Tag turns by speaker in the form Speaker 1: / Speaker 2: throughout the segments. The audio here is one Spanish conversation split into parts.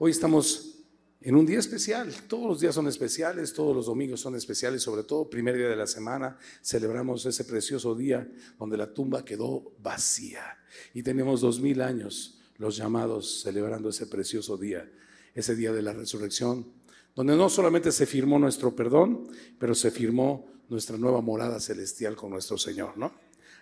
Speaker 1: Hoy estamos en un día especial. Todos los días son especiales, todos los domingos son especiales, sobre todo primer día de la semana celebramos ese precioso día donde la tumba quedó vacía. Y tenemos dos mil años los llamados celebrando ese precioso día, ese día de la resurrección, donde no solamente se firmó nuestro perdón, pero se firmó nuestra nueva morada celestial con nuestro Señor, ¿no?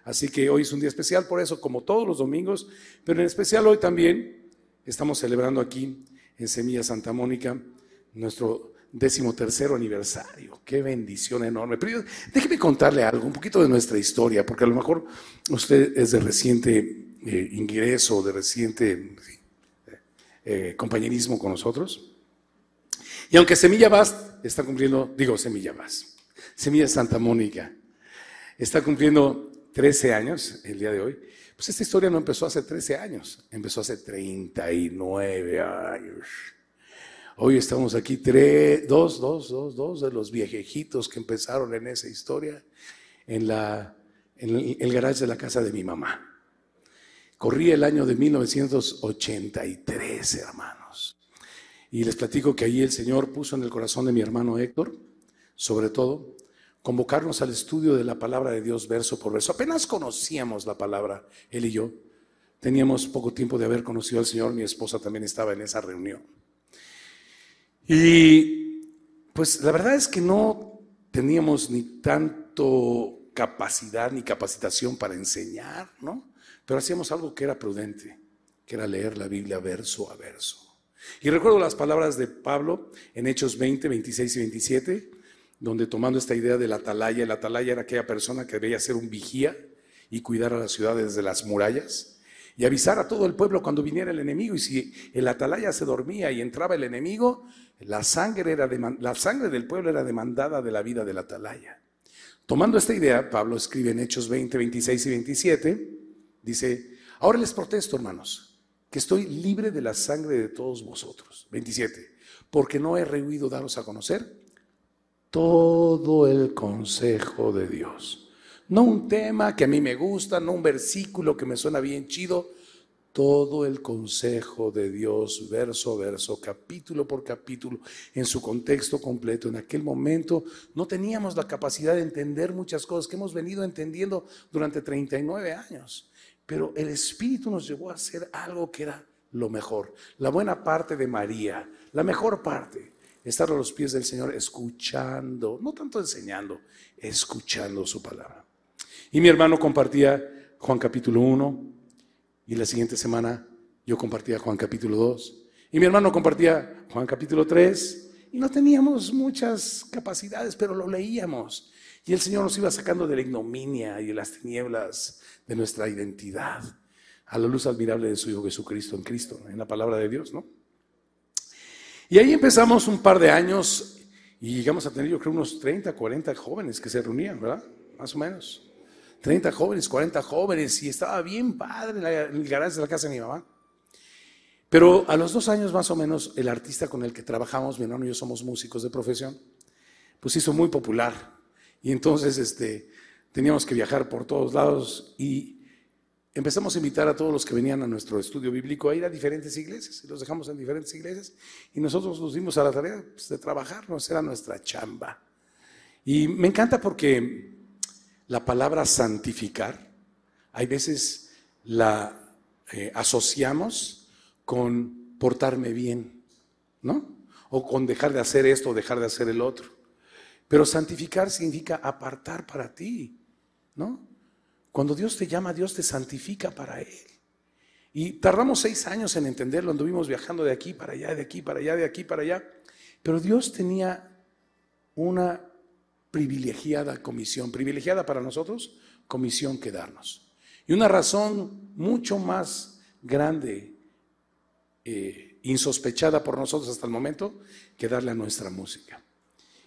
Speaker 1: Así que hoy es un día especial, por eso, como todos los domingos, pero en especial hoy también estamos celebrando aquí en Semilla Santa Mónica nuestro décimo tercero aniversario. Qué bendición enorme. Pero déjeme contarle algo, un poquito de nuestra historia, porque a lo mejor usted es de reciente eh, ingreso, de reciente eh, compañerismo con nosotros. Y aunque Semilla Vaz está cumpliendo, digo Semilla Vaz, Semilla Santa Mónica, está cumpliendo 13 años el día de hoy. Pues esta historia no empezó hace 13 años, empezó hace 39 años. Hoy estamos aquí, tres, dos, dos, dos, dos de los viejejitos que empezaron en esa historia en, el, el garage de la casa de mi mamá. Corría el año de 1983, hermanos. Y les platico que ahí el Señor puso en el corazón de mi hermano Héctor, sobre todo, convocarnos al estudio de la palabra de Dios verso por verso. Apenas conocíamos la palabra, él y yo. Teníamos poco tiempo de haber conocido al Señor, mi esposa también estaba en esa reunión. Y pues la verdad es que no teníamos ni tanto capacidad ni capacitación para enseñar, ¿no? Pero hacíamos algo que era prudente, que era leer la Biblia verso a verso. Y recuerdo las palabras de Pablo en Hechos 20, 26 y 27, donde tomando esta idea del atalaya, el atalaya era aquella persona que debía ser un vigía y cuidar a las ciudades de las murallas y avisar a todo el pueblo cuando viniera el enemigo. Y si el atalaya se dormía y entraba el enemigo, la sangre, era la sangre del pueblo era demandada de la vida del atalaya. Tomando esta idea, Pablo escribe en Hechos 20, 26 y 27, dice, ahora les protesto, hermanos, que estoy libre de la sangre de todos vosotros. 27, porque no he rehuido daros a conocer todo el consejo de Dios. No un tema que a mí me gusta, no un versículo que me suena bien chido, todo el consejo de Dios, verso a verso, capítulo por capítulo, en su contexto completo. En aquel momento no teníamos la capacidad de entender muchas cosas que hemos venido entendiendo durante 39 años, pero el Espíritu nos llevó a hacer algo que era lo mejor, la buena parte de María, la mejor parte estar a los pies del Señor escuchando, no tanto enseñando, escuchando su palabra. Y mi hermano compartía Juan capítulo 1 y la siguiente semana yo compartía Juan capítulo 2 y mi hermano compartía Juan capítulo 3 y no teníamos muchas capacidades, pero lo leíamos. Y el Señor nos iba sacando de la ignominia y de las tinieblas de nuestra identidad a la luz admirable de su Hijo Jesucristo en Cristo, en la palabra de Dios, ¿no? Y ahí empezamos un par de años y llegamos a tener yo creo unos 30, 40 jóvenes que se reunían, ¿verdad? Más o menos. 30 jóvenes, 40 jóvenes y estaba bien padre en el garaje de la casa de mi mamá. Pero a los dos años más o menos, el artista con el que trabajamos, mi hermano y yo somos músicos de profesión, pues hizo muy popular. Y entonces este, teníamos que viajar por todos lados y empezamos a invitar a todos los que venían a nuestro estudio bíblico a ir a diferentes iglesias y los dejamos en diferentes iglesias y nosotros nos dimos a la tarea pues, de trabajarnos, era nuestra chamba. Y me encanta porque la palabra santificar, hay veces la eh, asociamos con portarme bien, ¿no? O con dejar de hacer esto dejar de hacer el otro. Pero santificar significa apartar para ti, ¿no? Cuando Dios te llama, Dios te santifica para Él. Y tardamos seis años en entenderlo, anduvimos viajando de aquí para allá, de aquí para allá, de aquí para allá. Pero Dios tenía una privilegiada comisión, privilegiada para nosotros, comisión que darnos. Y una razón mucho más grande, eh, insospechada por nosotros hasta el momento, que darle a nuestra música.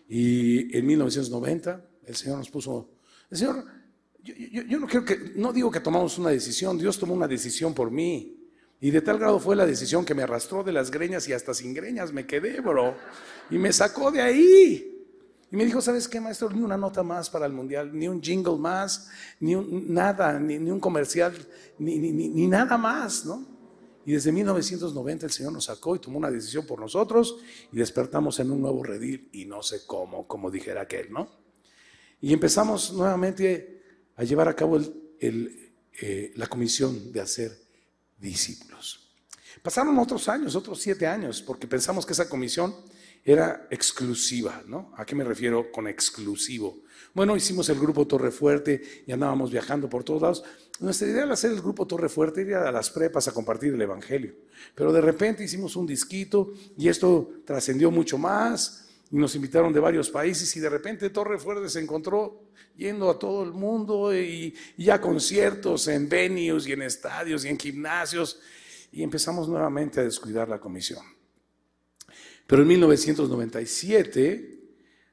Speaker 1: Y en 1990 el Señor nos puso, el Señor yo, no creo que, no digo que tomamos una decisión, Dios tomó una decisión por mí. Y de tal grado fue la decisión que me arrastró de las greñas y hasta sin greñas me quedé, bro. Y me sacó de ahí. Y me dijo, ¿sabes qué, maestro? Ni una nota más para el mundial, ni un jingle más, ni un, nada, ni, un comercial, ni, ni, nada más, ¿no? Y desde 1990 el Señor nos sacó y tomó una decisión por nosotros y despertamos en un nuevo redil y no sé cómo, como dijera aquel, ¿no? Y empezamos nuevamente a llevar a cabo eh, la comisión de hacer discípulos. Pasaron otros años, otros siete años, porque pensamos que esa comisión era exclusiva, ¿no? ¿A qué me refiero con exclusivo? Bueno, hicimos el grupo Torre Fuerte y andábamos viajando por todos lados. Nuestra idea al hacer el grupo Torre Fuerte era a las prepas a compartir el Evangelio. Pero de repente hicimos un disquito y esto trascendió mucho más y nos invitaron de varios países y de repente Torre Fuerte se encontró yendo a todo el mundo y, y a conciertos en venues y en estadios y en gimnasios y empezamos nuevamente a descuidar la comisión. Pero en 1997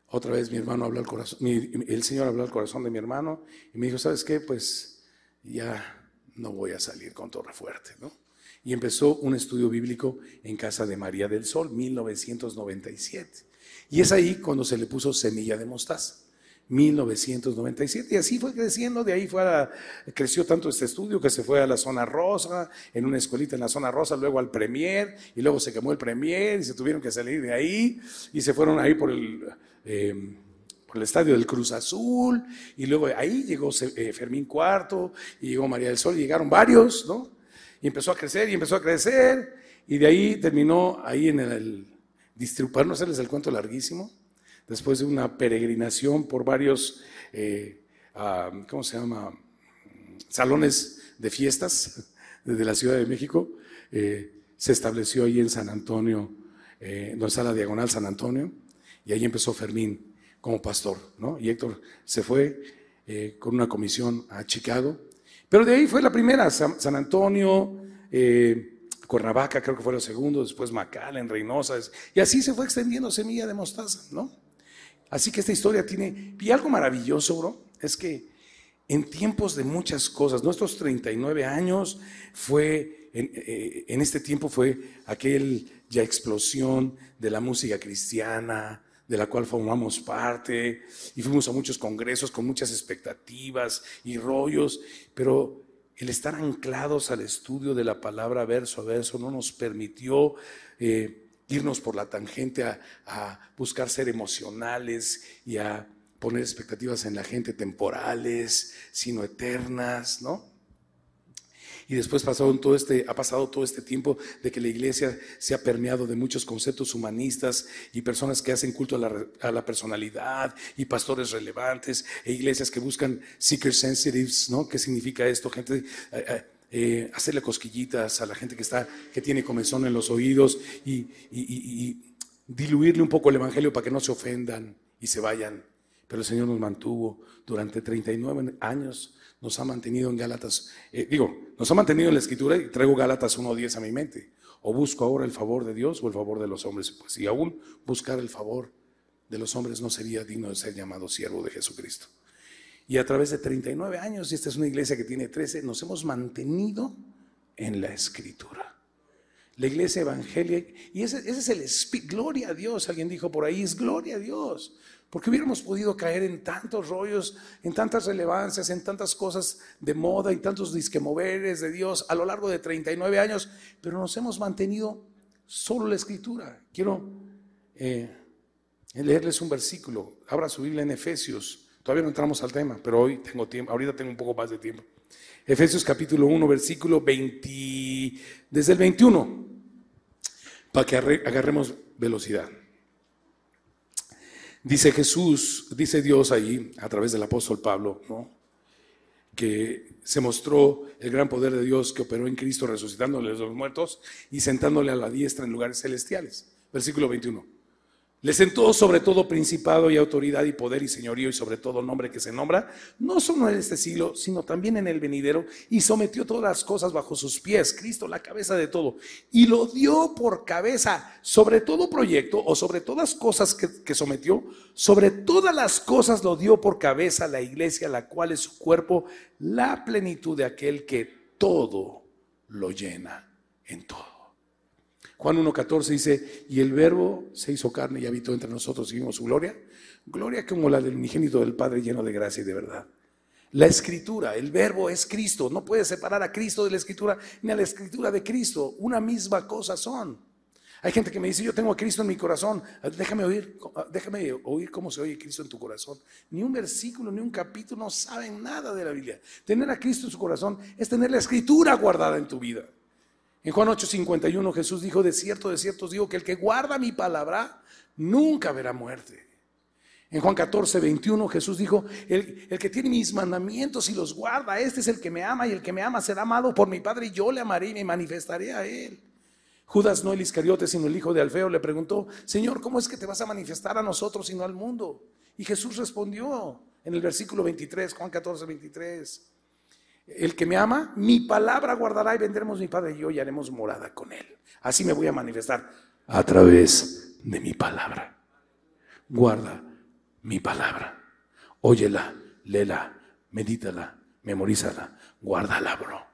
Speaker 1: otra vez mi hermano habló al corazón, el Señor habló al corazón de mi hermano y me dijo, ¿sabes qué? Pues ya no voy a salir con Torre Fuerte, ¿no? Y empezó un estudio bíblico en casa de María del Sol, 1997. Y es ahí cuando se le puso semilla de mostaza. 1997. Y así fue creciendo, de ahí fue creció tanto este estudio que se fue a la zona rosa, en una escuelita en la zona rosa, luego al Premier, y luego se quemó el Premier y se tuvieron que salir de ahí y se fueron ahí por el, em, por el estadio del Cruz Azul, y luego ahí llegó eh, Fermín Cuarto, y llegó María del Sol, y llegaron varios, ¿no? Y empezó a crecer y empezó a crecer, y de ahí terminó ahí en el, para no hacerles el cuento larguísimo, después de una peregrinación por varios, eh, ah, ¿cómo se llama? Salones de fiestas desde la Ciudad de México, eh, se estableció ahí en San Antonio, eh, donde está diagonal San Antonio, y ahí empezó Fermín como pastor, ¿no? Y Héctor se fue eh, con una comisión a Chicago, pero de ahí fue la primera, San, Antonio, Cuernavaca creo que fue lo segundo, después en Reynosa, y así se fue extendiendo semilla de mostaza, ¿no? Así que esta historia tiene, y algo maravilloso, bro, es que en tiempos de muchas cosas, nuestros 39 años fue, eh, en, este tiempo fue aquel ya explosión de la música cristiana, de la cual formamos parte, y fuimos a muchos congresos con muchas expectativas y rollos, pero el estar anclados al estudio de la palabra verso a verso no nos permitió... Eh, irnos por la tangente a, buscar ser emocionales y a poner expectativas en la gente temporales, sino eternas, ¿no? Y después todo este, ha pasado todo este tiempo de que la iglesia se ha permeado de muchos conceptos humanistas y personas que hacen culto a la, personalidad y pastores relevantes e iglesias que buscan seeker sensitives, ¿no? ¿Qué significa esto? Gente eh, eh, eh, hacerle cosquillitas a la gente que, está, que tiene comezón en los oídos y, diluirle un poco el Evangelio para que no se ofendan y se vayan. Pero el Señor nos mantuvo durante 39 años, nos ha mantenido en Gálatas, eh, digo, nos ha mantenido en la Escritura y traigo Gálatas 1.10 a mi mente. O busco ahora el favor de Dios o el favor de los hombres. Pues si aún buscar el favor de los hombres no sería digno de ser llamado siervo de Jesucristo. Y a través de 39 años, y esta es una iglesia que tiene 13, nos hemos mantenido en la escritura. La iglesia evangélica, y ese, es el espíritu, gloria a Dios, alguien dijo por ahí, es gloria a Dios. Porque hubiéramos podido caer en tantos rollos, en tantas relevancias, en tantas cosas de moda, en tantos disquemoveres de Dios a lo largo de 39 años, pero nos hemos mantenido solo la escritura. Quiero eh, leerles un versículo. Abra su Biblia en Efesios Todavía no entramos al tema, pero hoy tengo tiempo, ahorita tengo un poco más de tiempo. Efesios capítulo 1, versículo 20, desde el 21, para que agarremos velocidad. Dice Jesús, dice Dios ahí, a través del apóstol Pablo, ¿no? que se mostró el gran poder de Dios que operó en Cristo resucitándole a los muertos y sentándole a la diestra en lugares celestiales. Versículo 21. Le sentó sobre todo principado y autoridad y poder y señorío y sobre todo nombre que se nombra, no solo en este siglo, sino también en el venidero, y sometió todas las cosas bajo sus pies, Cristo la cabeza de todo, y lo dio por cabeza sobre todo proyecto o sobre todas cosas que, que sometió, sobre todas las cosas lo dio por cabeza la iglesia, la cual es su cuerpo, la plenitud de aquel que todo lo llena en todo. Juan 1.14 dice, y el verbo se hizo carne y habitó entre nosotros y vimos su gloria. Gloria como la del unigénito del Padre lleno de gracia y de verdad. La escritura, el verbo es Cristo. No puedes separar a Cristo de la escritura ni a la escritura de Cristo. Una misma cosa son. Hay gente que me dice, yo tengo a Cristo en mi corazón. Déjame oír, déjame oír cómo se oye Cristo en tu corazón. Ni un versículo, ni un capítulo no saben nada de la Biblia. Tener a Cristo en su corazón es tener la escritura guardada en tu vida. En Juan 8:51 Jesús dijo, de cierto, de cierto os digo que el que guarda mi palabra nunca verá muerte. En Juan 14, 21 Jesús dijo, el, el, que tiene mis mandamientos y los guarda, este es el que me ama y el que me ama será amado por mi Padre y yo le amaré y me manifestaré a él. Judas no el Iscariote, sino el hijo de Alfeo, le preguntó, Señor, ¿cómo es que te vas a manifestar a nosotros y no al mundo? Y Jesús respondió en el versículo 23, Juan 14, 23. El que me ama, mi palabra guardará y vendremos mi Padre y yo y haremos morada con él. Así me voy a manifestar a través de mi palabra. Guarda mi palabra. Óyela, léela, medítala, memorízala, guárdala, bro.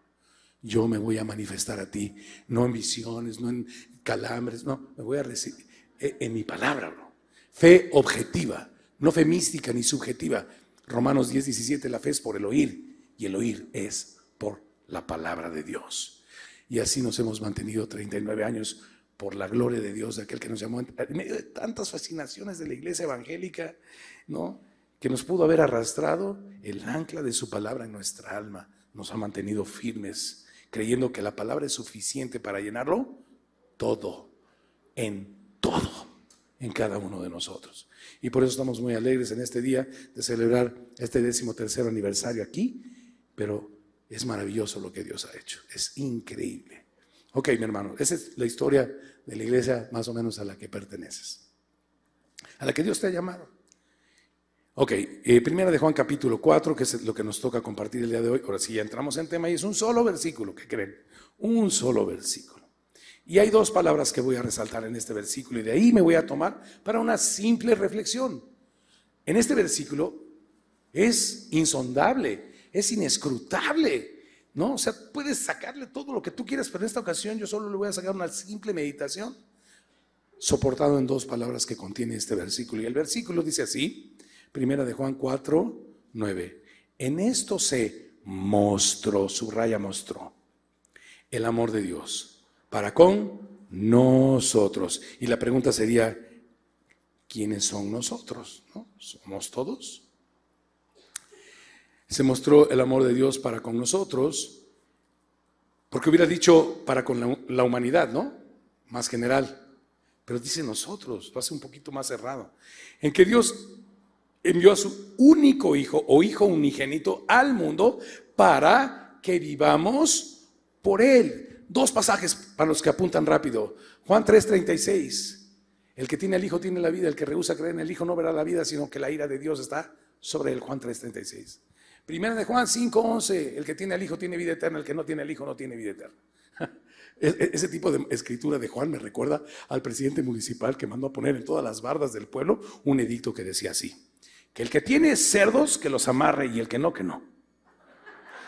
Speaker 1: Yo me voy a manifestar a ti, no en visiones, no en calambres, no, me voy a recibir eh, en mi palabra, bro. Fe objetiva, no fe mística ni subjetiva. Romanos 10, 17, la fe es por el oír y el oír es por la palabra de Dios. Y así nos hemos mantenido 39 años por la gloria de Dios, de aquel que nos llamó en medio de tantas fascinaciones de la iglesia evangélica, ¿no? Que nos pudo haber arrastrado, el ancla de su palabra en nuestra alma nos ha mantenido firmes, creyendo que la palabra es suficiente para llenarlo todo, en todo, en cada uno de nosotros. Y por eso estamos muy alegres en este día de celebrar este décimo tercer aniversario aquí pero es maravilloso lo que Dios ha hecho, es increíble. Ok, mi hermano, esa es la historia de la iglesia más o menos a la que perteneces, a la que Dios te ha llamado. Ok, eh, primera de Juan capítulo 4, que es lo que nos toca compartir el día de hoy. Ahora sí, ya entramos en tema y es un solo versículo, ¿qué creen? Un solo versículo. Y hay dos palabras que voy a resaltar en este versículo y de ahí me voy a tomar para una simple reflexión. En este versículo es insondable es inescrutable. ¿No? O sea, puedes sacarle todo lo que tú quieras, pero en esta ocasión yo solo le voy a sacar una simple meditación, soportado en dos palabras que contiene este versículo. Y el versículo dice así, primera de Juan 4, 9. En esto se mostró, subraya mostró, el amor de Dios para con nosotros. Y la pregunta sería, ¿quiénes son nosotros? ¿No? ¿Somos todos? Se mostró el amor de Dios para con nosotros, porque hubiera dicho para con la, humanidad, ¿no? Más general. Pero dice nosotros, lo hace un poquito más cerrado. En que Dios envió a su único hijo o hijo unigénito al mundo para que vivamos por él. Dos pasajes para los que apuntan rápido. Juan 3:36. El que tiene el hijo tiene la vida, el que rehúsa creer en el hijo no verá la vida, sino que la ira de Dios está sobre él. Juan 3:36. Primera de Juan 5:11, el que tiene al Hijo tiene vida eterna, el que no tiene al Hijo no tiene vida eterna. E, e, ese tipo de escritura de Juan me recuerda al presidente municipal que mandó a poner en todas las bardas del pueblo un edicto que decía así, que el que tiene cerdos que los amarre y el que no, que no.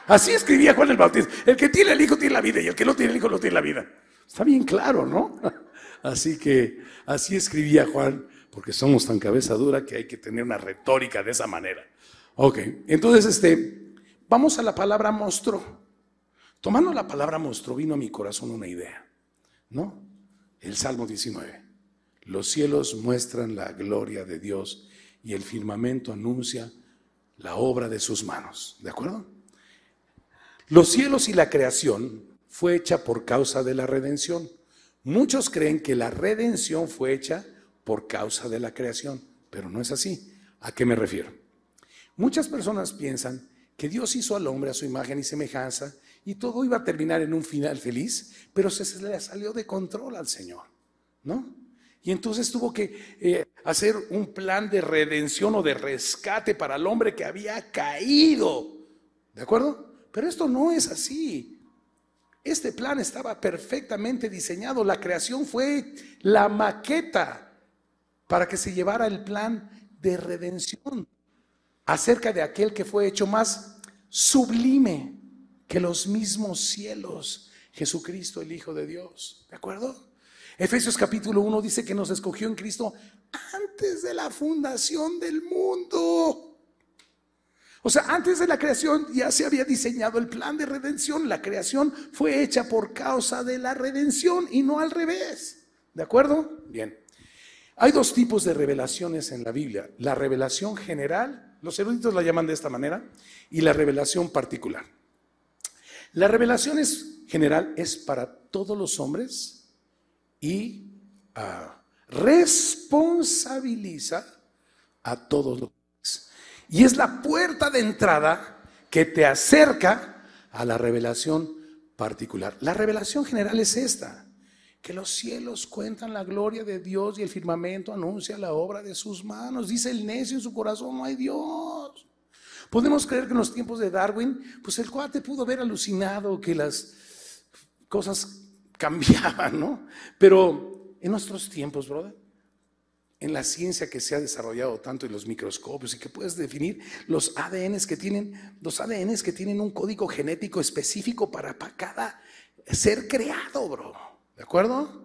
Speaker 1: Así escribía Juan el Bautista, el que tiene el Hijo tiene la vida y el que no tiene el Hijo no tiene la vida. Está bien claro, ¿no? Así que así escribía Juan, porque somos tan cabeza dura que hay que tener una retórica de esa manera. Ok, entonces este, vamos a la palabra monstruo. Tomando la palabra monstruo vino a mi corazón una idea, ¿no? El Salmo 19. Los cielos muestran la gloria de Dios y el firmamento anuncia la obra de sus manos, ¿de acuerdo? Los cielos y la creación fue hecha por causa de la redención. Muchos creen que la redención fue hecha por causa de la creación, pero no es así. ¿A qué me refiero? Muchas personas piensan que Dios hizo al hombre a su imagen y semejanza y todo iba a terminar en un final feliz, pero se le salió de control al Señor, ¿no? Y entonces tuvo que eh, hacer un plan de redención o de rescate para el hombre que había caído, ¿de acuerdo? Pero esto no es así. Este plan estaba perfectamente diseñado. La creación fue la maqueta para que se llevara el plan de redención acerca de aquel que fue hecho más sublime que los mismos cielos, Jesucristo el Hijo de Dios. ¿De acuerdo? Efesios capítulo 1 dice que nos escogió en Cristo antes de la fundación del mundo. O sea, antes de la creación ya se había diseñado el plan de redención. La creación fue hecha por causa de la redención y no al revés. ¿De acuerdo? Bien. Hay dos tipos de revelaciones en la Biblia. La revelación general, los eruditos la llaman de esta manera, y la revelación particular. La revelación general es para todos los hombres y ah, responsabiliza a todos los y es la puerta de entrada que te acerca a la revelación particular. La revelación general es esta, que los cielos cuentan la gloria de Dios y el firmamento anuncia la obra de sus manos. Dice el necio en su corazón, no hay Dios. Podemos creer que en los tiempos de Darwin, pues el cuate pudo haber alucinado que las cosas cambiaban, ¿no? Pero en nuestros tiempos, brother, en la ciencia que se ha desarrollado tanto en los microscopios y que puedes definir los ADNs que tienen, los ADNs que tienen un código genético específico para, cada ser creado, bro. ¿De acuerdo?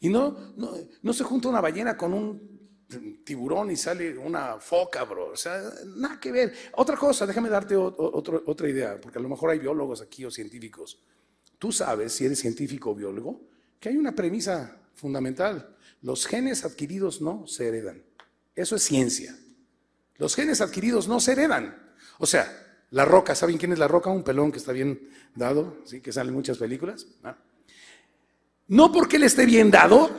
Speaker 1: Y no, no, se junta una ballena con un tiburón y sale una foca, bro. O sea, nada que ver. Otra cosa, déjame darte otra idea, porque a lo mejor hay biólogos aquí o científicos. Tú sabes, si eres científico o biólogo, que hay una premisa fundamental. Los genes adquiridos no se heredan. Eso es ciencia. Los genes adquiridos no se heredan. O sea, la roca, ¿saben quién es la roca? Un pelón que está bien dado, ¿sí? que sale en muchas películas. No porque él esté bien dado,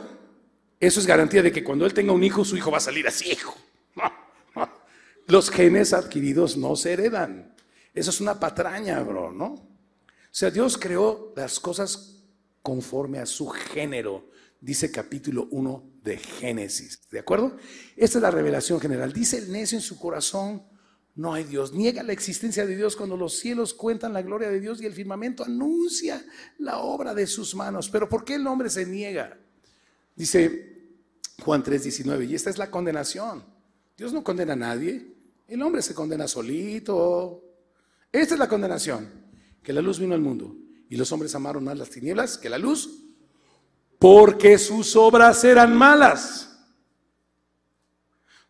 Speaker 1: eso es garantía de que cuando él tenga un hijo, su hijo va a salir así, hijo. Los genes adquiridos no se heredan. Eso es una patraña, bro, ¿no? O sea, Dios creó las cosas conforme a su género dice capítulo 1 de Génesis. ¿De acuerdo? Esta es la revelación general. Dice el necio en su corazón, no hay Dios. Niega la existencia de Dios cuando los cielos cuentan la gloria de Dios y el firmamento anuncia la obra de sus manos. Pero ¿por qué el hombre se niega? Dice Juan 3:19, y esta es la condenación. Dios no condena a nadie, el hombre se condena solito. Esta es la condenación, que la luz vino al mundo y los hombres amaron más las tinieblas que la luz porque sus obras eran malas.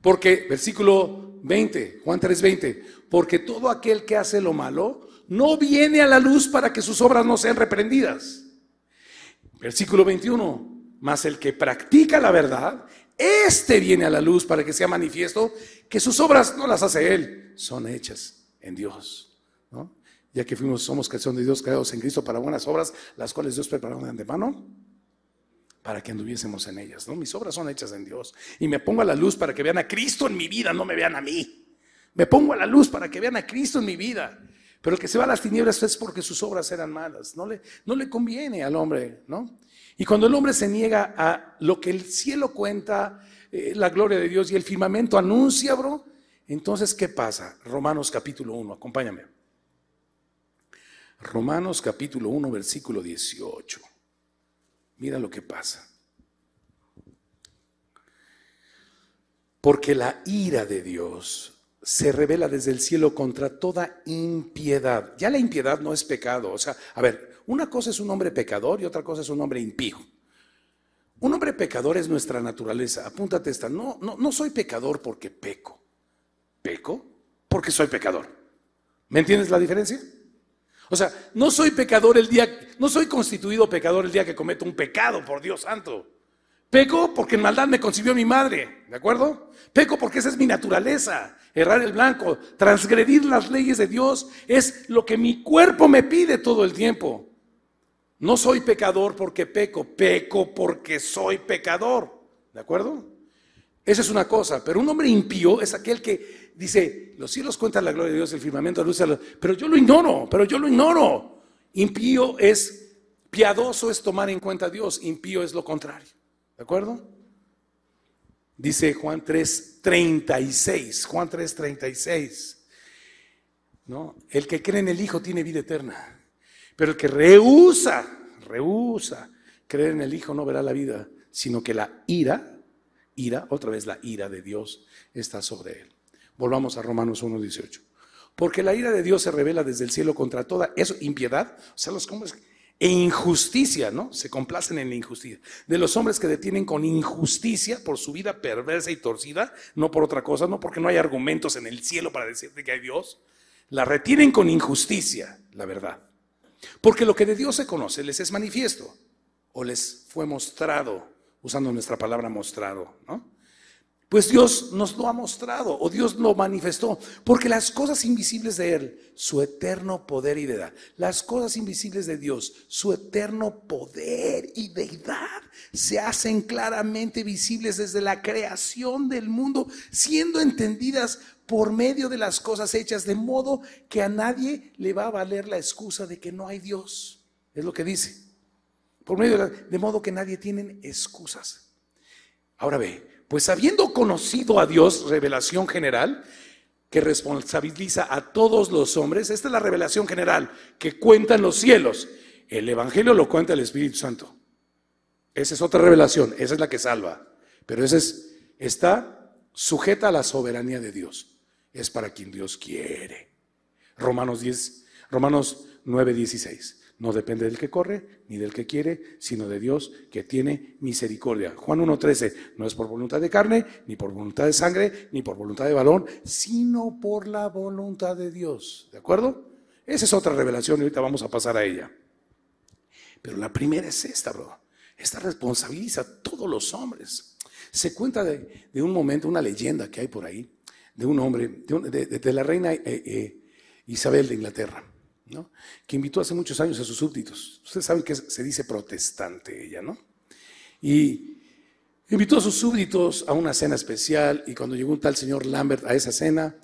Speaker 1: Porque, versículo 20, Juan 3:20, porque todo aquel que hace lo malo no viene a la luz para que sus obras no sean reprendidas. Versículo 21, mas el que practica la verdad, este viene a la luz para que sea manifiesto que sus obras no las hace él, son hechas en Dios. Ya que fuimos, somos creación de Dios creados en Cristo para buenas obras, las cuales Dios preparó de antemano para que anduviésemos en ellas. ¿no? Mis obras son hechas en Dios. Y me pongo a la luz para que vean a Cristo en mi vida, no me vean a mí. Me pongo a la luz para que vean a Cristo en mi vida. Pero el que se va a las tinieblas es porque sus obras eran malas. No le, no le conviene al hombre, ¿no? Y cuando el hombre se niega a lo que el cielo cuenta, eh, la gloria de Dios y el firmamento anuncia, bro, entonces, ¿qué pasa? Romanos capítulo 1, acompáñame. Romanos capítulo 1, versículo 18. Mira lo que pasa. Porque la ira de Dios se revela desde el cielo contra toda impiedad. Ya la impiedad no es pecado. O sea, a ver, una cosa es un hombre pecador y otra cosa es un hombre impío. Un hombre pecador es nuestra naturaleza. Apúntate esta. No, no, no soy pecador porque peco. Peco porque soy pecador. ¿Me entiendes la diferencia? O sea, no soy pecador el día, no soy constituido pecador el día que cometo un pecado, por Dios santo. Peco porque en maldad me concibió mi madre, ¿de acuerdo? Peco porque esa es mi naturaleza, errar el blanco, transgredir las leyes de Dios es lo que mi cuerpo me pide todo el tiempo. No soy pecador porque peco, peco porque soy pecador, ¿de acuerdo? Esa es una cosa, pero un hombre impío es aquel que dice, los cielos cuentan la gloria de Dios, el firmamento luz, pero yo lo ignoro, pero yo lo ignoro. Impío es, piadoso es tomar en cuenta a Dios, impío es lo contrario. ¿De acuerdo? Dice Juan 3:36, Juan 3:36. ¿No? El que cree en el Hijo tiene vida eterna, pero el que rehúsa, rehúsa creer en el Hijo no verá la vida, sino que la ira, ira, otra vez la ira de Dios está sobre él. Volvamos a Romanos 1.18. Porque la ira de Dios se revela desde el cielo contra toda eso, impiedad, o sea, los hombres, e injusticia, ¿no? Se complacen en la injusticia. De los hombres que detienen con injusticia por su vida perversa y torcida, no por otra cosa, no porque no hay argumentos en el cielo para decirte que hay Dios, la retienen con injusticia, la verdad. Porque lo que de Dios se conoce les es manifiesto o les fue mostrado, usando nuestra palabra mostrado, ¿no? Pues Dios nos lo ha mostrado o Dios lo manifestó, porque las cosas invisibles de Él, su eterno poder y deidad, las cosas invisibles de Dios, su eterno poder y deidad, se hacen claramente visibles desde la creación del mundo, siendo entendidas por medio de las cosas hechas, de modo que a nadie le va a valer la excusa de que no hay Dios. Es lo que dice. Por medio de, de modo que nadie tiene excusas. Ahora ve, pues habiendo conocido a Dios, revelación general, que responsabiliza a todos los hombres, esta es la revelación general que cuentan los cielos. El Evangelio lo cuenta el Espíritu Santo. Esa es otra revelación, esa es la que salva. Pero esa es, está sujeta a la soberanía de Dios. Es para quien Dios quiere. Romanos 10, Romanos 9, 16. No depende del que corre ni del que quiere, sino de Dios que tiene misericordia. Juan 1.13, no es por voluntad de carne, ni por voluntad de sangre, ni por voluntad de balón, sino por la voluntad de Dios. ¿De acuerdo? Esa es otra revelación y ahorita vamos a pasar a ella. Pero la primera es esta, bro. Esta responsabiliza a todos los hombres. Se cuenta de, un momento, una leyenda que hay por ahí, de un hombre, de, la reina eh, eh, Isabel de Inglaterra que invitó hace muchos años a sus súbditos. Ustedes saben que se dice protestante ella, ¿no? Y invitó a sus súbditos a una cena especial y cuando llegó un tal señor Lambert a esa cena,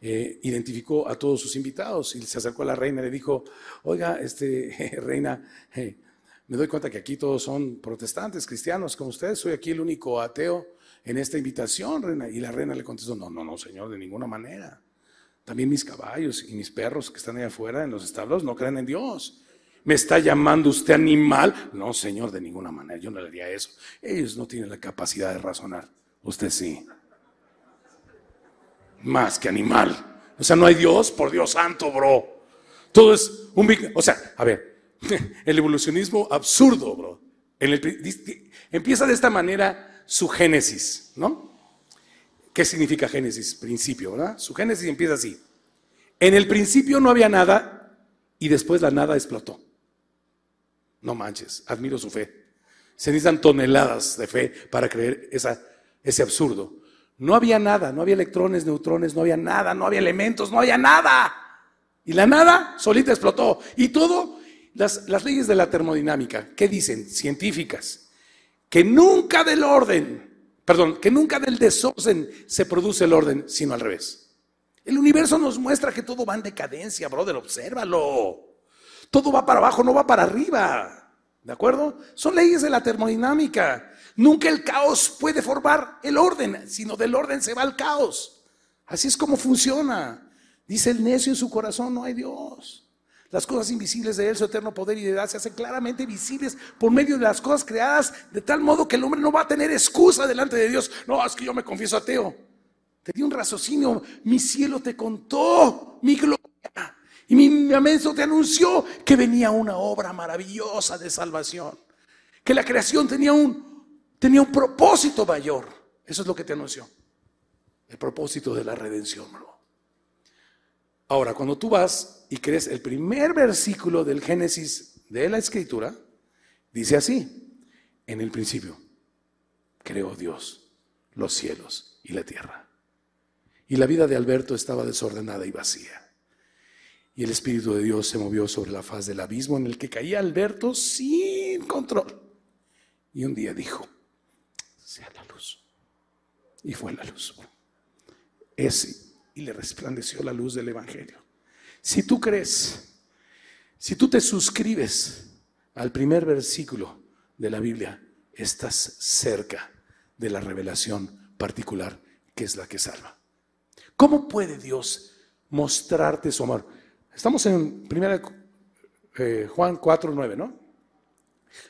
Speaker 1: eh, identificó a todos sus invitados y se acercó a la reina y le dijo, oiga, este, reina, eh, me doy cuenta que aquí todos son protestantes, cristianos como ustedes, soy aquí el único ateo en esta invitación, reina. Y la reina le contestó, no, no, no, señor, de ninguna manera. También mis caballos y mis perros que están ahí afuera en los establos no creen en Dios. ¿Me está llamando usted animal? No, señor, de ninguna manera. Yo no le diría eso. Ellos no tienen la capacidad de razonar. Usted sí. Más que animal. O sea, no hay Dios, por Dios santo, bro. Todo es un big... O sea, a ver, el evolucionismo absurdo, bro. empieza de esta manera su génesis, ¿no? ¿Qué significa Génesis? Principio, ¿verdad? Su Génesis empieza así. En el principio no había nada y después la nada explotó. No manches, admiro su fe. Se necesitan toneladas de fe para creer esa, ese absurdo. No había nada, no había electrones, neutrones, no había nada, no había elementos, no había nada. Y la nada solita explotó. Y todo, las, las leyes de la termodinámica, ¿qué dicen? Científicas. Que nunca del orden Perdón, que nunca del desorden se produce el orden, sino al revés. El universo nos muestra que todo va en decadencia, brother, obsérvalo. Todo va para abajo, no va para arriba. ¿De acuerdo? Son leyes de la termodinámica. Nunca el caos puede formar el orden, sino del orden se va al caos. Así es como funciona. Dice el necio en su corazón, no hay Dios. Las cosas invisibles de Él, su eterno poder y deidad, se hacen claramente visibles por medio de las cosas creadas, de tal modo que el hombre no va a tener excusa delante de Dios. No, es que yo me confieso ateo. Te di un raciocinio, mi cielo te contó mi gloria. Y mi, mi te anunció que venía una obra maravillosa de salvación. Que la creación tenía un, tenía un propósito mayor. Eso es lo que te anunció. El propósito de la redención. Ahora, cuando tú vas y crees el primer versículo del Génesis de la Escritura, dice así, en el principio creó Dios los cielos y la tierra. Y la vida de Alberto estaba desordenada y vacía. Y el Espíritu de Dios se movió sobre la faz del abismo en el que caía Alberto sin control. Y un día dijo, sea la luz. Y fue la luz. Ese y le resplandeció la luz del Evangelio. Si tú crees, si tú te suscribes al primer versículo de la Biblia, estás cerca de la revelación particular que es la que salva. ¿Cómo puede Dios mostrarte su amor? Estamos en 1 eh, Juan 4, 9, ¿no?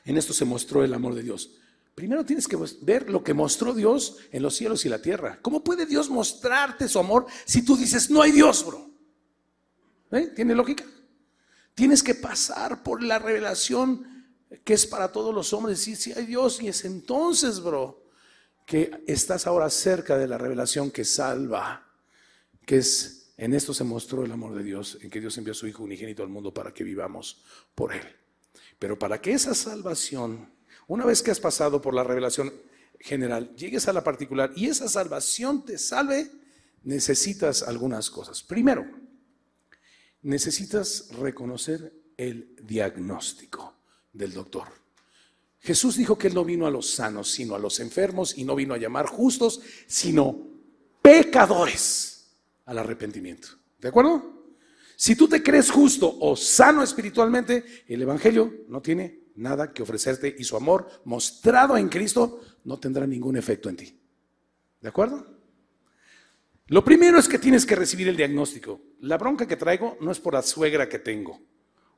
Speaker 1: En esto se mostró el amor de Dios. Primero tienes que ver lo que mostró Dios en los cielos y la tierra. ¿Cómo puede Dios mostrarte su amor si tú dices, no hay Dios, bro? ¿Eh? ¿Tiene lógica? Tienes que pasar por la revelación que es para todos los hombres. Y si hay Dios, y es entonces, bro, que estás ahora cerca de la revelación que salva, que es en esto se mostró el amor de Dios, en que Dios envió a su Hijo unigénito al mundo para que vivamos por Él. Pero para que esa salvación, una vez que has pasado por la revelación general, llegues a la particular y esa salvación te salve, necesitas algunas cosas. Primero, necesitas reconocer el diagnóstico del doctor. Jesús dijo que Él no vino a los sanos, sino a los enfermos, y no vino a llamar justos, sino pecadores al arrepentimiento. ¿De acuerdo? Si tú te crees justo o sano espiritualmente, el Evangelio no tiene nada que ofrecerte y su amor mostrado en Cristo no tendrá ningún efecto en ti. ¿De acuerdo? Lo primero es que tienes que recibir el diagnóstico. La bronca que traigo no es por la suegra que tengo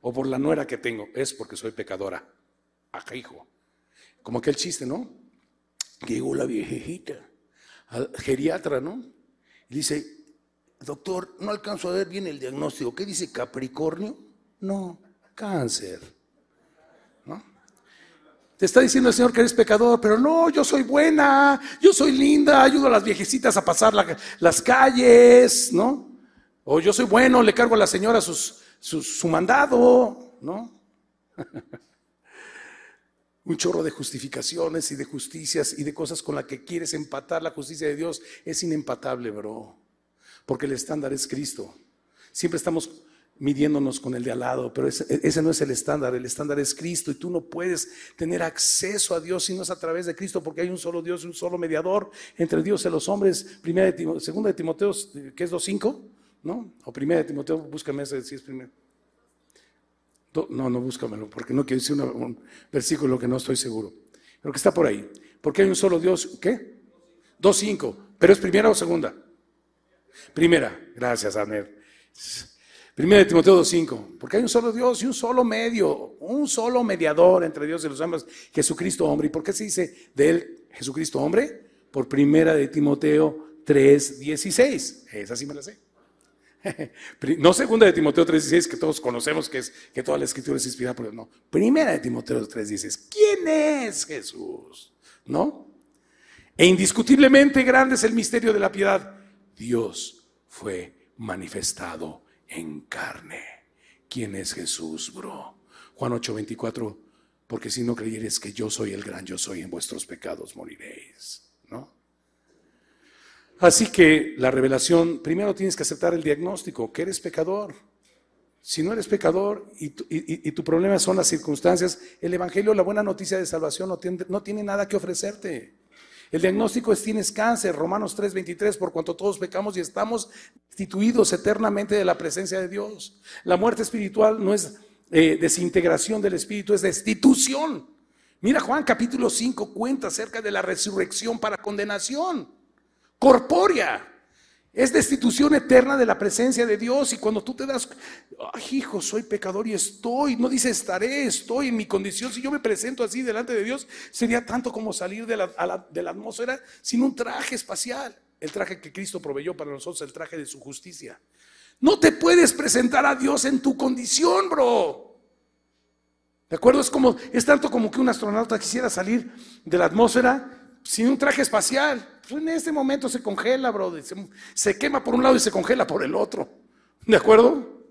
Speaker 1: o por la nuera que tengo, es porque soy pecadora. Ajá, hijo. Como aquel chiste, ¿no? llegó la viejita al geriatra, ¿no? Y dice, doctor, no alcanzo a ver bien el diagnóstico. ¿Qué dice Capricornio? No, cáncer. Te está diciendo el Señor que eres pecador, pero no, yo soy buena, yo soy linda, ayudo a las viejecitas a pasar las calles, ¿no? O yo soy bueno, le cargo a la señora sus, su mandado, ¿no? un chorro de justificaciones y de justicias y de cosas con las que quieres empatar la justicia de Dios. Es inempatable, bro. Porque el estándar es Cristo. Siempre estamos midiéndonos con el de al lado, pero ese, no es el estándar, el estándar es Cristo y tú no puedes tener acceso a Dios si no es a través de Cristo, porque hay un solo Dios un solo mediador entre Dios y los hombres. Primera de segunda de Timoteo, que es 2.5, ¿no? O primera de Timoteo, búscame ese si es primero. No, no búscamelo, porque no quiero decir un versículo que no estoy seguro. Pero que está por ahí. Porque hay un solo Dios, ¿qué? 2.5. ¿Pero es primera o segunda? Primera. Gracias, Aner. Primera de Timoteo 2.5. Porque hay un solo Dios y un solo medio, un solo mediador entre Dios y los hombres, Jesucristo hombre. ¿Y por qué se dice de él Jesucristo hombre? Por primera de Timoteo 3.16. Esa sí me la sé. No segunda de Timoteo 3.16, que todos conocemos que es que toda la escritura es inspirada por Dios. No, primera de Timoteo 3.16. ¿Quién es Jesús? ¿No? E indiscutiblemente grande es el misterio de la piedad. Dios fue manifestado en carne. ¿Quién es Jesús, bro? Juan 8:24, porque si no creyeres que yo soy el gran yo soy, en vuestros pecados moriréis. ¿No? Así que la revelación, primero tienes que aceptar el diagnóstico, que eres pecador. Si no eres pecador y tu, problema son las circunstancias, el Evangelio, la buena noticia de salvación no tiene, no tiene nada que ofrecerte. El diagnóstico es tienes cáncer, Romanos 3:23, por cuanto todos pecamos y estamos destituidos eternamente de la presencia de Dios. La muerte espiritual no es eh, desintegración del espíritu, es destitución. Mira Juan capítulo 5 cuenta acerca de la resurrección para condenación corpórea. Es destitución eterna de la presencia de Dios. Y cuando tú te das, ay hijo, soy pecador y estoy, no dice estaré, estoy en mi condición. Si yo me presento así delante de Dios, sería tanto como salir de la, atmósfera sin un traje espacial. El traje que Cristo proveyó para nosotros, el traje de su justicia. No te puedes presentar a Dios en tu condición, bro. ¿De acuerdo? Es como, es tanto como que un astronauta quisiera salir de la atmósfera sin un traje espacial. Pues en este momento se congela, brother. Se, quema por un lado y se congela por el otro. ¿De acuerdo?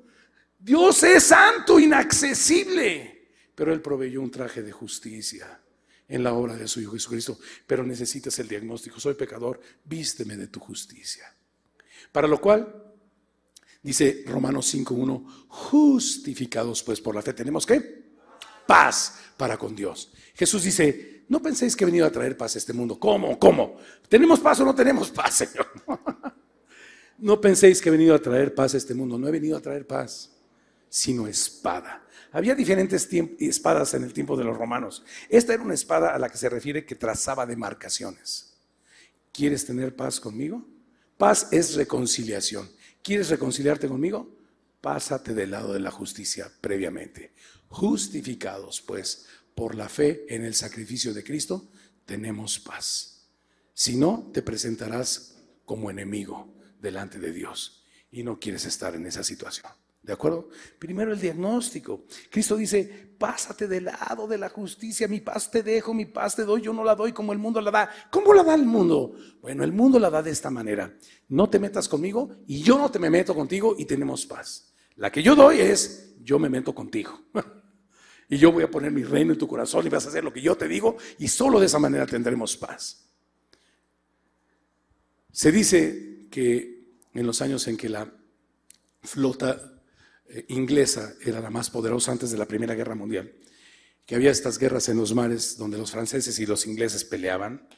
Speaker 1: Dios es santo, inaccesible. Pero Él proveyó un traje de justicia en la obra de su Hijo Jesucristo. Pero necesitas el diagnóstico. Soy pecador, vísteme de tu justicia. Para lo cual, dice Romanos 5.1, justificados pues por la fe, tenemos que paz para con Dios. Jesús dice, no penséis que he venido a traer paz a este mundo. ¿Cómo? ¿Cómo? ¿Tenemos paz o no tenemos paz, Señor? no penséis que he venido a traer paz a este mundo. No he venido a traer paz, sino espada. Había diferentes espadas en el tiempo de los romanos. Esta era una espada a la que se refiere que trazaba demarcaciones. ¿Quieres tener paz conmigo? Paz es reconciliación. ¿Quieres reconciliarte conmigo? Pásate del lado de la justicia previamente. Justificados, pues, por la fe en el sacrificio de Cristo, tenemos paz. Si no, te presentarás como enemigo delante de Dios y no quieres estar en esa situación. ¿De acuerdo? Primero el diagnóstico. Cristo dice, pásate del lado de la justicia, mi paz te dejo, mi paz te doy, yo no la doy como el mundo la da. ¿Cómo la da el mundo? Bueno, el mundo la da de esta manera. No te metas conmigo y yo no te me meto contigo y tenemos paz. La que yo doy es, yo me meto contigo. y yo voy a poner mi reino en tu corazón y vas a hacer lo que yo te digo y solo de esa manera tendremos paz. Se dice que en los años en que la flota eh, inglesa era la más poderosa antes de la Primera Guerra Mundial, que había estas guerras en los mares donde los franceses y los ingleses peleaban,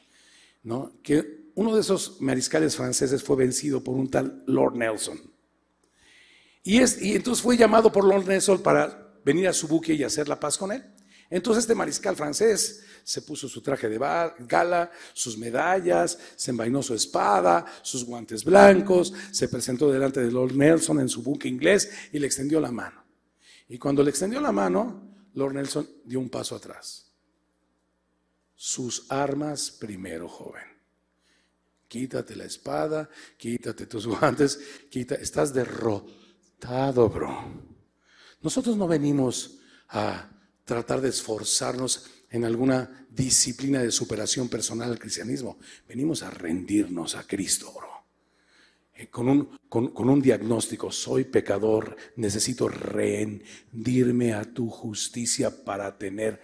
Speaker 1: ¿no? que uno de esos mariscales franceses fue vencido por un tal Lord Nelson. Y, es, y entonces fue llamado por Lord Nelson para venir a su buque y hacer la paz con él. Entonces este mariscal francés se puso su traje de gala, sus medallas, se envainó su espada, sus guantes blancos, se presentó delante de Lord Nelson en su buque inglés y le extendió la mano. Y cuando le extendió la mano, Lord Nelson dio un paso atrás. Sus armas primero, joven. Quítate la espada, quítate tus guantes, quita, estás derrotado, bro. Nosotros no venimos a tratar de esforzarnos en alguna disciplina de superación personal al cristianismo. Venimos a rendirnos a Cristo, bro. Eh, con, un, con un diagnóstico, soy pecador, necesito rendirme a tu justicia para tener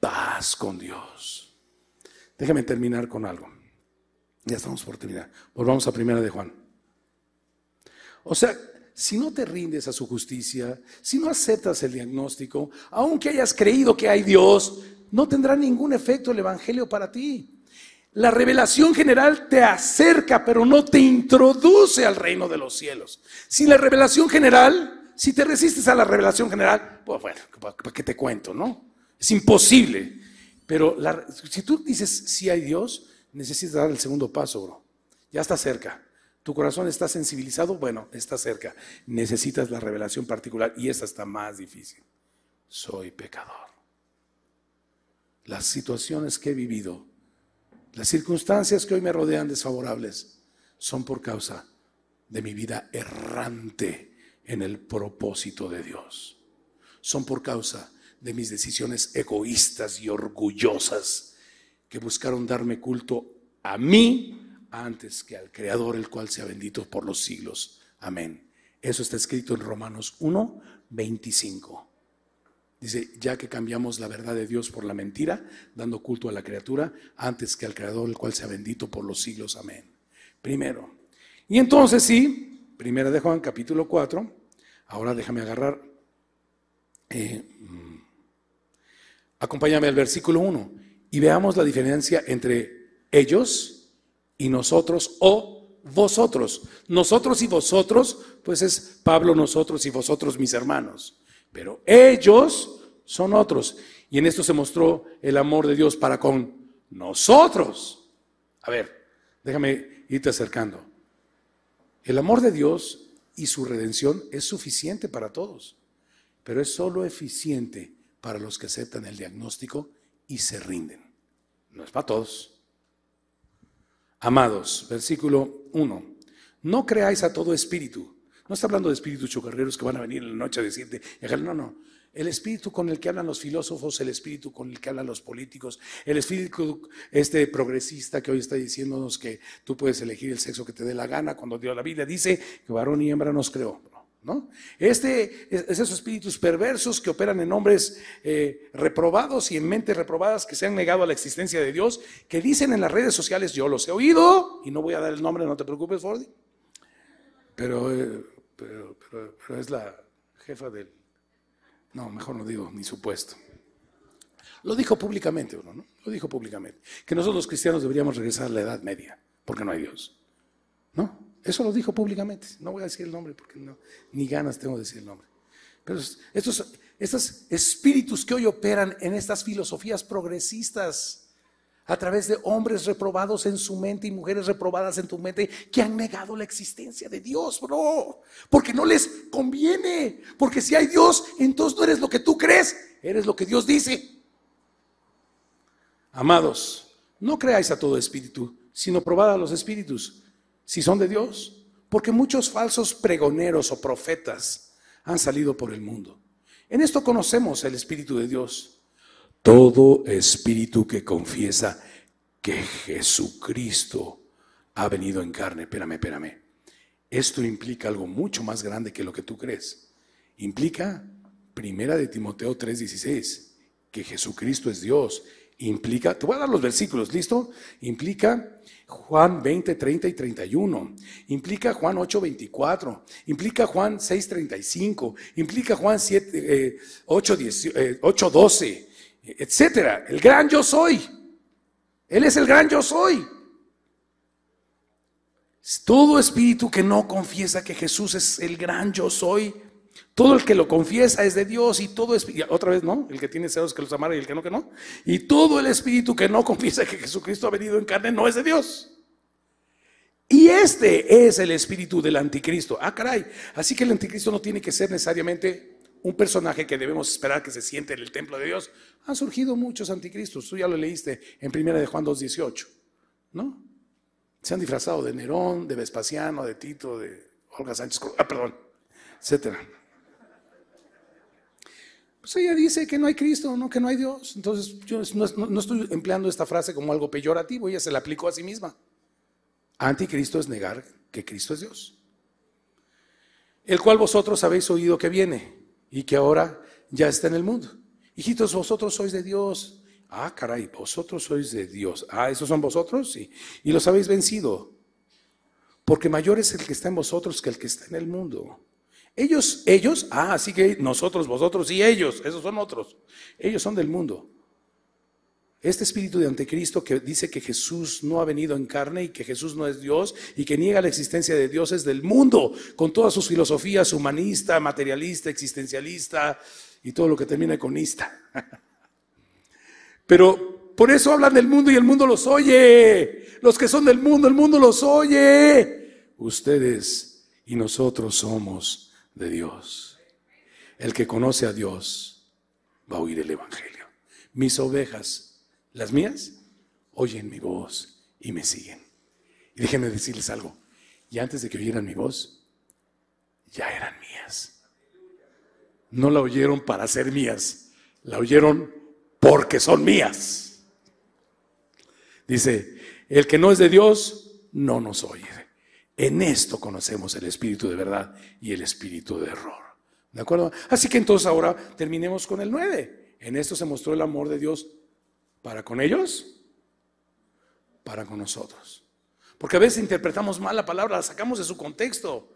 Speaker 1: paz con Dios. Déjame terminar con algo. Ya estamos por terminar. Volvamos a primera de Juan. O sea, si no te rindes a su justicia, si no aceptas el diagnóstico, aunque hayas creído que hay Dios, no tendrá ningún efecto el Evangelio para ti. La revelación general te acerca, pero no te introduce al reino de los cielos. Si la revelación general, si te resistes a la revelación general, pues bueno, ¿para qué te cuento, no? Es imposible. Pero si tú dices si hay Dios, necesitas dar el segundo paso, bro. Ya está cerca. Tu corazón está sensibilizado, bueno, está cerca. Necesitas la revelación particular y esta está más difícil. Soy pecador. Las situaciones que he vivido, las circunstancias que hoy me rodean desfavorables, son por causa de mi vida errante en el propósito de Dios. Son por causa de mis decisiones egoístas y orgullosas que buscaron darme culto a mí antes que al Creador, el cual sea bendito por los siglos. Amén. Eso está escrito en Romanos 1, 25. Dice, ya que cambiamos la verdad de Dios por la mentira, dando culto a la criatura, antes que al Creador, el cual sea bendito por los siglos. Amén. Primero. Y entonces sí, primera de Juan, capítulo 4. Ahora déjame agarrar. Eh, mm, acompáñame al versículo 1 y veamos la diferencia entre ellos y nosotros o vosotros. Nosotros y vosotros, pues es Pablo, nosotros y vosotros mis hermanos. Pero ellos son otros. Y en esto se mostró el amor de Dios para con nosotros. A ver, déjame irte acercando. El amor de Dios y su redención es suficiente para todos, pero es solo eficiente para los que aceptan el diagnóstico y se rinden. No es para todos. Amados, versículo 1, no creáis a todo espíritu. No está hablando de espíritus chocarreros que van a venir en la noche a decirte, no, no. El espíritu con el que hablan los filósofos, el espíritu con el que hablan los políticos, el espíritu este progresista que hoy está diciéndonos que tú puedes elegir el sexo que te dé la gana, cuando Dios la Biblia dice que varón y hembra nos creó. Este, es esos espíritus perversos que operan en hombres eh, reprobados y en mentes reprobadas que se han negado a la existencia de Dios, que dicen en las redes sociales, yo los he oído, y no voy a dar el nombre, no te preocupes, Fordy, pero, eh, pero, pero, es la jefa del... No, mejor no digo, ni supuesto. Lo dijo públicamente uno, ¿no? Lo dijo públicamente. Que nosotros los cristianos deberíamos regresar a la Edad Media, porque no hay Dios. ¿No? Eso lo dijo públicamente. No voy a decir el nombre porque no, ni ganas tengo de decir el nombre. Pero estos, estos espíritus que hoy operan en estas filosofías progresistas, a través de hombres reprobados en su mente y mujeres reprobadas en tu mente que han negado la existencia de Dios, bro. Porque no les conviene. Porque si hay Dios, entonces no eres lo que tú crees, eres lo que Dios dice. Amados, no creáis a todo espíritu, sino probad a los espíritus si son de Dios. Porque muchos falsos pregoneros o profetas han salido por el mundo. En esto conocemos el Espíritu de Dios. Todo espíritu que confiesa que Jesucristo ha venido en carne. Espérame, espérame. Esto implica algo mucho más grande que lo que tú crees. Implica, primera de Timoteo 3:16, que Jesucristo es Dios. Implica, te voy a dar los versículos, ¿listo? Implica Juan 20, 30 y 31. Implica Juan 8, 24. Implica Juan 6, 35. Implica Juan 7, 8, 8, 12, etcétera. El gran yo soy. Él es el gran yo soy. Todo espíritu que no confiesa que Jesús es el gran yo soy, todo el que lo confiesa es de Dios y todo espíritu, otra vez no, el que tiene celos que los amara y el que no, que no. Y todo el espíritu que no confiesa que Jesucristo ha venido en carne no es de Dios. Y este es el espíritu del anticristo. Ah, caray. Así que el anticristo no tiene que ser necesariamente un personaje que debemos esperar que se siente en el templo de Dios. Han surgido muchos anticristos. Tú ya lo leíste en primera de Juan 2.18, ¿no? Se han disfrazado de Nerón, de Vespasiano, de Tito, de Olga Sánchez, ah, perdón, etcétera. Pues ella dice que no hay Cristo, no que no hay Dios. Entonces yo no, estoy empleando esta frase como algo peyorativo, ella se la aplicó a sí misma. Anticristo es negar que Cristo es Dios. El cual vosotros habéis oído que viene y que ahora ya está en el mundo. Hijitos, vosotros sois de Dios Ah, caray, vosotros sois de Dios. Ah, ¿esos son vosotros? Sí. Y los habéis vencido. Porque mayor es el que está en vosotros que el que está en el mundo. Ellos, ellos, ah, así que nosotros, vosotros y ellos, esos son otros. Ellos son del mundo. Este espíritu de anticristo que dice que Jesús no ha venido en carne y que Jesús no es Dios y que niega la existencia de Dios es del mundo, con todas sus filosofías humanista, materialista, existencialista y todo lo que termina con ista. Pero por eso hablan del mundo y el mundo los oye. Los que son del mundo, el mundo los oye. Ustedes y nosotros somos de Dios. El que conoce a Dios va a oír el Evangelio. Mis ovejas, las mías, oyen mi voz y me siguen. Y déjenme decirles algo. Y antes de que oyeran mi voz, ya eran mías. No la oyeron para ser mías, la oyeron porque son mías. Dice, el que no es de Dios, no nos oye. En esto conocemos el espíritu de verdad y el espíritu de error. ¿De acuerdo? Así que entonces ahora terminemos con el 9. En esto se mostró el amor de Dios para con ellos, para con nosotros. Porque a veces interpretamos mal la palabra, la sacamos de su contexto.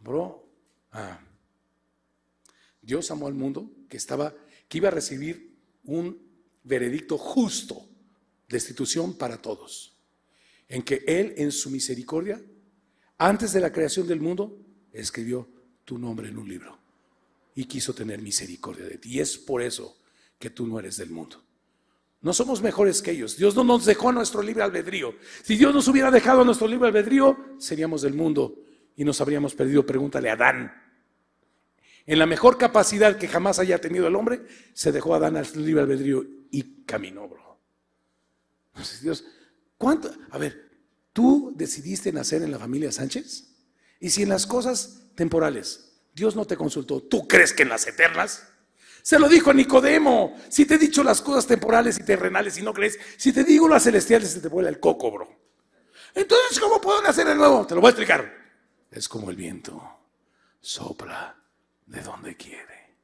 Speaker 1: Bro, ah, Dios amó al mundo que estaba, que iba a recibir un veredicto justo, destitución para todos, en que Él en su misericordia, antes de la creación del mundo, escribió tu nombre en un libro y quiso tener misericordia de ti. Y es por eso que tú no eres del mundo. No somos mejores que ellos. Dios no nos dejó a nuestro libre albedrío. Si Dios nos hubiera dejado a nuestro libre albedrío, seríamos del mundo y nos habríamos perdido. Pregúntale a Adán en la mejor capacidad que jamás haya tenido el hombre, se dejó a Adán al libre albedrío y caminó, bro. Dios, ¿cuánto? A ver, ¿tú decidiste nacer en la familia Sánchez? Y si en las cosas temporales Dios no te consultó, ¿tú crees que en las eternas? Se lo dijo a Nicodemo. Si te he dicho las cosas temporales y terrenales y no crees, si te digo las celestiales, se te vuela el coco, bro. Entonces, ¿cómo puedo nacer de nuevo? Te lo voy a explicar. Es como el viento. Sopla de donde quiere.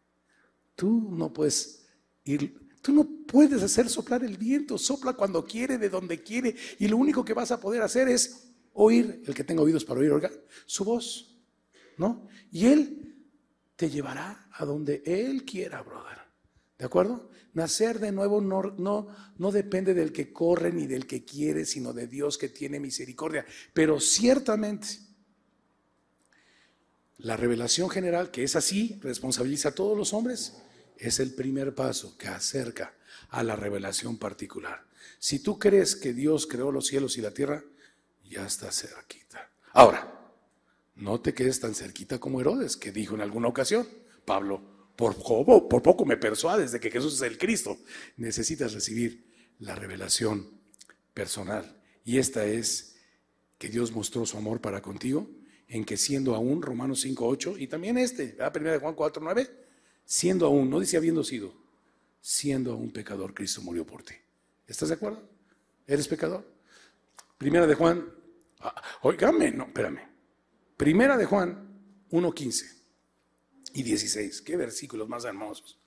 Speaker 1: Tú no puedes ir, tú no puedes hacer soplar el viento, sopla cuando quiere, de donde quiere, y lo único que vas a poder hacer es oír, el que tenga oídos para oír, oiga, su voz, ¿no? Y él te llevará a donde él quiera, brother. ¿De acuerdo? Nacer de nuevo no, no, no depende del que corre ni del que quiere, sino de Dios que tiene misericordia. Pero ciertamente la revelación general, que es así, responsabiliza a todos los hombres, es el primer paso que acerca a la revelación particular. Si tú crees que Dios creó los cielos y la tierra, ya está cerquita. Ahora, no te quedes tan cerquita como Herodes, que dijo en alguna ocasión, Pablo, por, poco me persuades de que Jesús es el Cristo. Necesitas recibir la revelación personal. Y esta es que Dios mostró su amor para contigo en que siendo aún, Romanos 5, 8, y también este, la primera de Juan 4, 9, siendo aún, no dice habiendo sido, siendo aún pecador, Cristo murió por ti. ¿Estás de acuerdo? ¿Eres pecador? Primera de Juan, ah, oígame, no, espérame. Primera de Juan 1, 15 y 16, qué versículos más hermosos.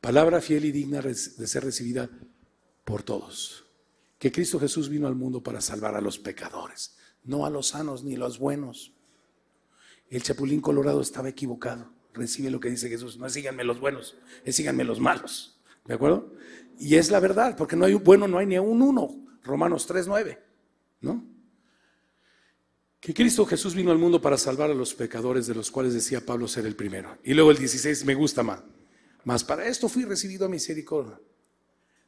Speaker 1: Palabra fiel y digna de ser recibida por todos. Que Cristo Jesús vino al mundo para salvar a los pecadores, no a los sanos ni a los buenos. El chapulín colorado estaba equivocado. Recibe lo que dice Jesús. No síganme los buenos, es síganme los malos. ¿De acuerdo? Y es la verdad, porque no hay un bueno, no hay ni un uno. Romanos 3.9. ¿No? Que Cristo Jesús vino al mundo para salvar a los pecadores, de los cuales decía Pablo ser el primero. Y luego el 16 me gusta más. Mas para esto fui recibido a misericordia,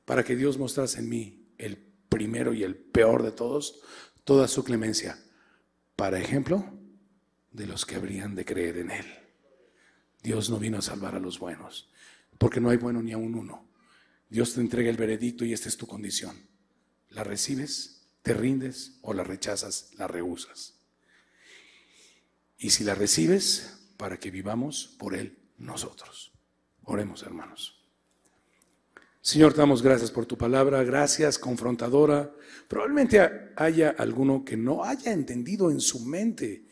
Speaker 1: para que Dios mostrase en mí, el primero y el peor de todos, toda su clemencia, para ejemplo de los que habrían de creer en Él. Dios no vino a salvar a los buenos, porque no hay bueno ni a un uno. Dios te entrega el veredicto y esta es tu condición. ¿La recibes, te rindes o la rechazas, la rehusas? Y si la recibes, para que vivamos por Él nosotros. Oremos, hermanos. Señor, te damos gracias por tu palabra, gracias confrontadora. Probablemente haya alguno que no haya entendido en su mente,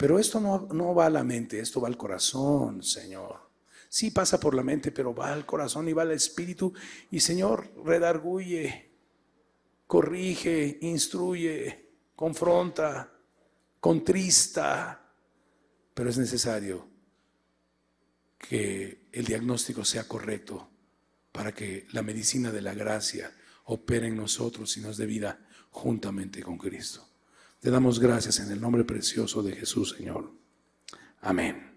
Speaker 1: pero esto no, no va a la mente, esto va al corazón, Señor. Sí pasa por la mente, pero va al corazón y va al espíritu. Y Señor, redarguye, corrige, instruye, confronta, contrista, pero es necesario que el diagnóstico sea correcto para que la medicina de la gracia opere en nosotros y nos dé vida juntamente con Cristo. Te damos gracias en el nombre precioso de Jesús, Señor. Amén.